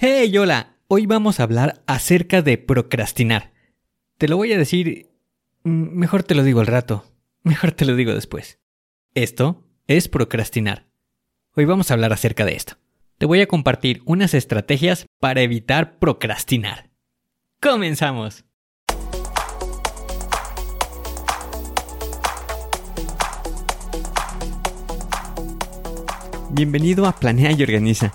Hey, hola, hoy vamos a hablar acerca de procrastinar. Te lo voy a decir... mm, Mejor te lo digo al rato, mejor te lo digo después. Esto es procrastinar. Hoy vamos a hablar acerca de esto. Te voy a compartir unas estrategias para evitar procrastinar. ¡Comenzamos! Bienvenido a Planea y Organiza.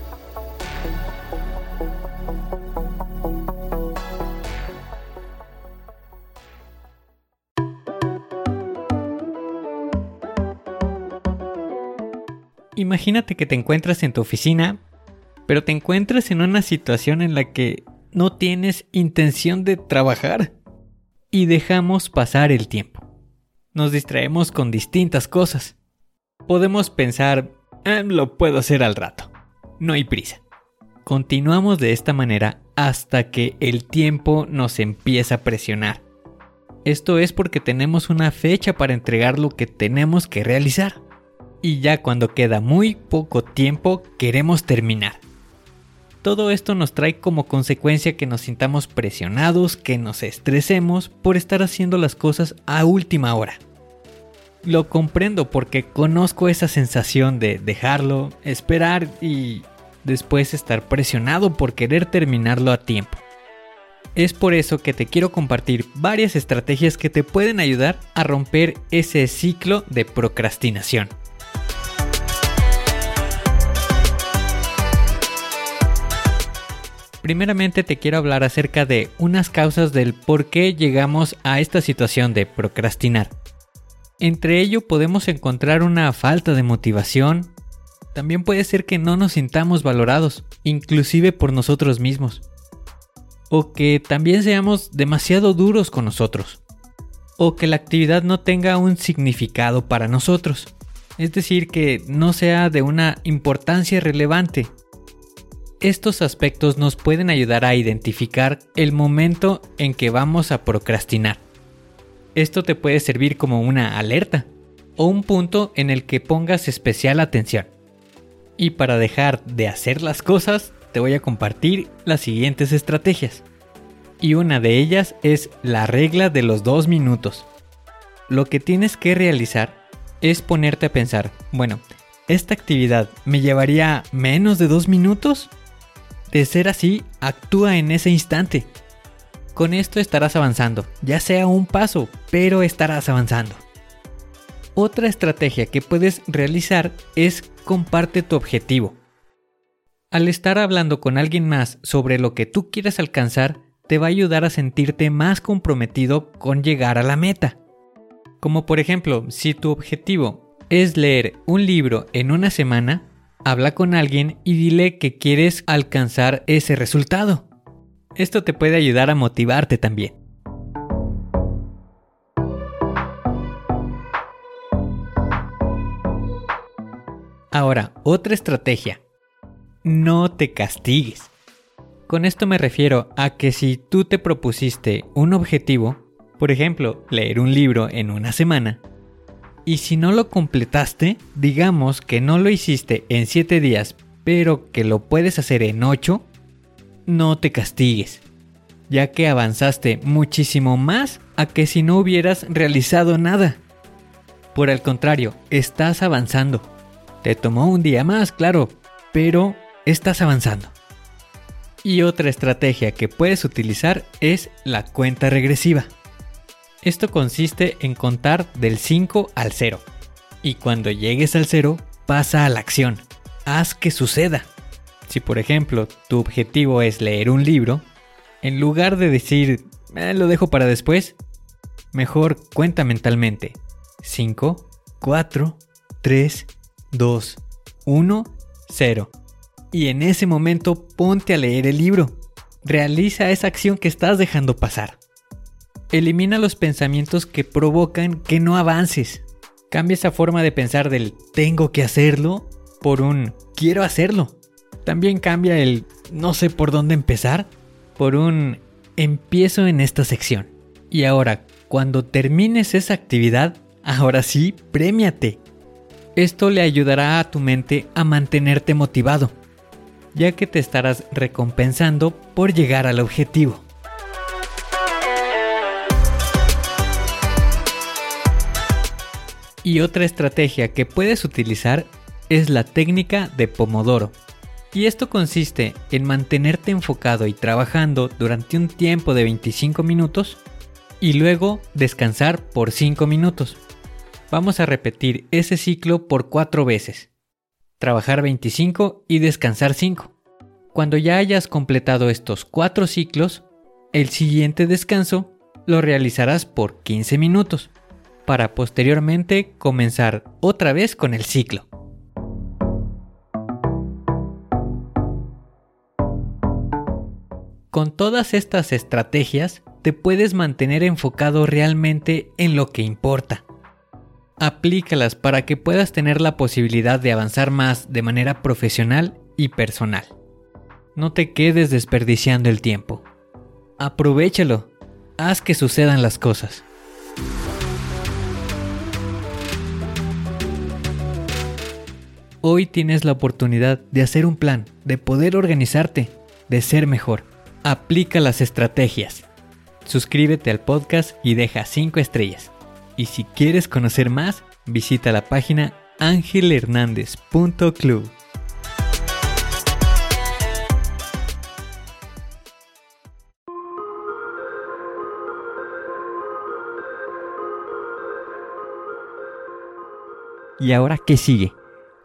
Imagínate que te encuentras en tu oficina, pero te encuentras en una situación en la que no tienes intención de trabajar y dejamos pasar el tiempo. Nos distraemos con distintas cosas. Podemos pensar, "Ah, lo puedo hacer al rato. No hay prisa. Continuamos de esta manera hasta que el tiempo nos empieza a presionar. Esto es porque tenemos una fecha para entregar lo que tenemos que realizar. Y ya cuando queda muy poco tiempo queremos terminar. Todo esto nos trae como consecuencia que nos sintamos presionados, que nos estresemos por estar haciendo las cosas a última hora. Lo comprendo porque conozco esa sensación de dejarlo, esperar y después estar presionado por querer terminarlo a tiempo. Es por eso que te quiero compartir varias estrategias que te pueden ayudar a romper ese ciclo de procrastinación. Primeramente te quiero hablar acerca de unas causas del por qué llegamos a esta situación de procrastinar. Entre ello podemos encontrar una falta de motivación. También puede ser que no nos sintamos valorados, inclusive por nosotros mismos. O que también seamos demasiado duros con nosotros. O que la actividad no tenga un significado para nosotros. Es decir, que no sea de una importancia relevante estos aspectos nos pueden ayudar a identificar el momento en que vamos a procrastinar. Esto te puede servir como una alerta o un punto en el que pongas especial atención. Y para dejar de hacer las cosas, te voy a compartir las siguientes estrategias. Y una de ellas es la regla de los dos minutos. Lo que tienes que realizar es ponerte a pensar, bueno, ¿esta actividad me llevaría menos de dos minutos? De ser así, actúa en ese instante. Con esto estarás avanzando, ya sea un paso, pero estarás avanzando. Otra estrategia que puedes realizar es comparte tu objetivo. Al estar hablando con alguien más sobre lo que tú quieres alcanzar, te va a ayudar a sentirte más comprometido con llegar a la meta. Como por ejemplo, si tu objetivo es leer un libro en una semana, habla con alguien y dile que quieres alcanzar ese resultado. Esto te puede ayudar a motivarte también. Ahora, otra estrategia. No te castigues. Con esto me refiero a que si tú te propusiste un objetivo, por ejemplo, leer un libro en una semana, y si no lo completaste, digamos que no lo hiciste en 7 días, pero que lo puedes hacer en 8, no te castigues, ya que avanzaste muchísimo más a que si no hubieras realizado nada. Por el contrario, estás avanzando. Te tomó un día más, claro, pero estás avanzando. Y otra estrategia que puedes utilizar es la cuenta regresiva. Esto consiste en contar del 5 al 0. Y cuando llegues al 0, pasa a la acción. Haz que suceda. Si por ejemplo tu objetivo es leer un libro, en lugar de decir eh, lo dejo para después, mejor cuenta mentalmente 5, 4, 3, 2, 1, 0. Y en ese momento ponte a leer el libro. Realiza esa acción que estás dejando pasar. Elimina los pensamientos que provocan que no avances. Cambia esa forma de pensar del tengo que hacerlo por un quiero hacerlo. También cambia el no sé por dónde empezar por un empiezo en esta sección. Y ahora, cuando termines esa actividad, ahora sí, premiate. Esto le ayudará a tu mente a mantenerte motivado, ya que te estarás recompensando por llegar al objetivo. Y otra estrategia que puedes utilizar es la técnica de Pomodoro. Y esto consiste en mantenerte enfocado y trabajando durante un tiempo de 25 minutos y luego descansar por 5 minutos. Vamos a repetir ese ciclo por 4 veces. Trabajar 25 y descansar 5. Cuando ya hayas completado estos 4 ciclos, el siguiente descanso lo realizarás por 15 minutos, para posteriormente comenzar otra vez con el ciclo. Con todas estas estrategias te puedes mantener enfocado realmente en lo que importa. Aplícalas para que puedas tener la posibilidad de avanzar más de manera profesional y personal. No te quedes desperdiciando el tiempo. Aprovechalo. Haz que sucedan las cosas. Hoy tienes la oportunidad de hacer un plan, de poder organizarte, de ser mejor. Aplica las estrategias. Suscríbete al podcast y deja 5 estrellas. Y si quieres conocer más, visita la página angelhernandez.club. ¿Y ahora qué sigue?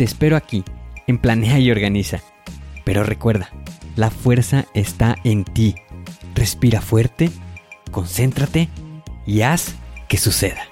Te espero aquí, en Planea y Organiza. Pero recuerda, la fuerza está en ti. Respira fuerte, concéntrate y haz que suceda.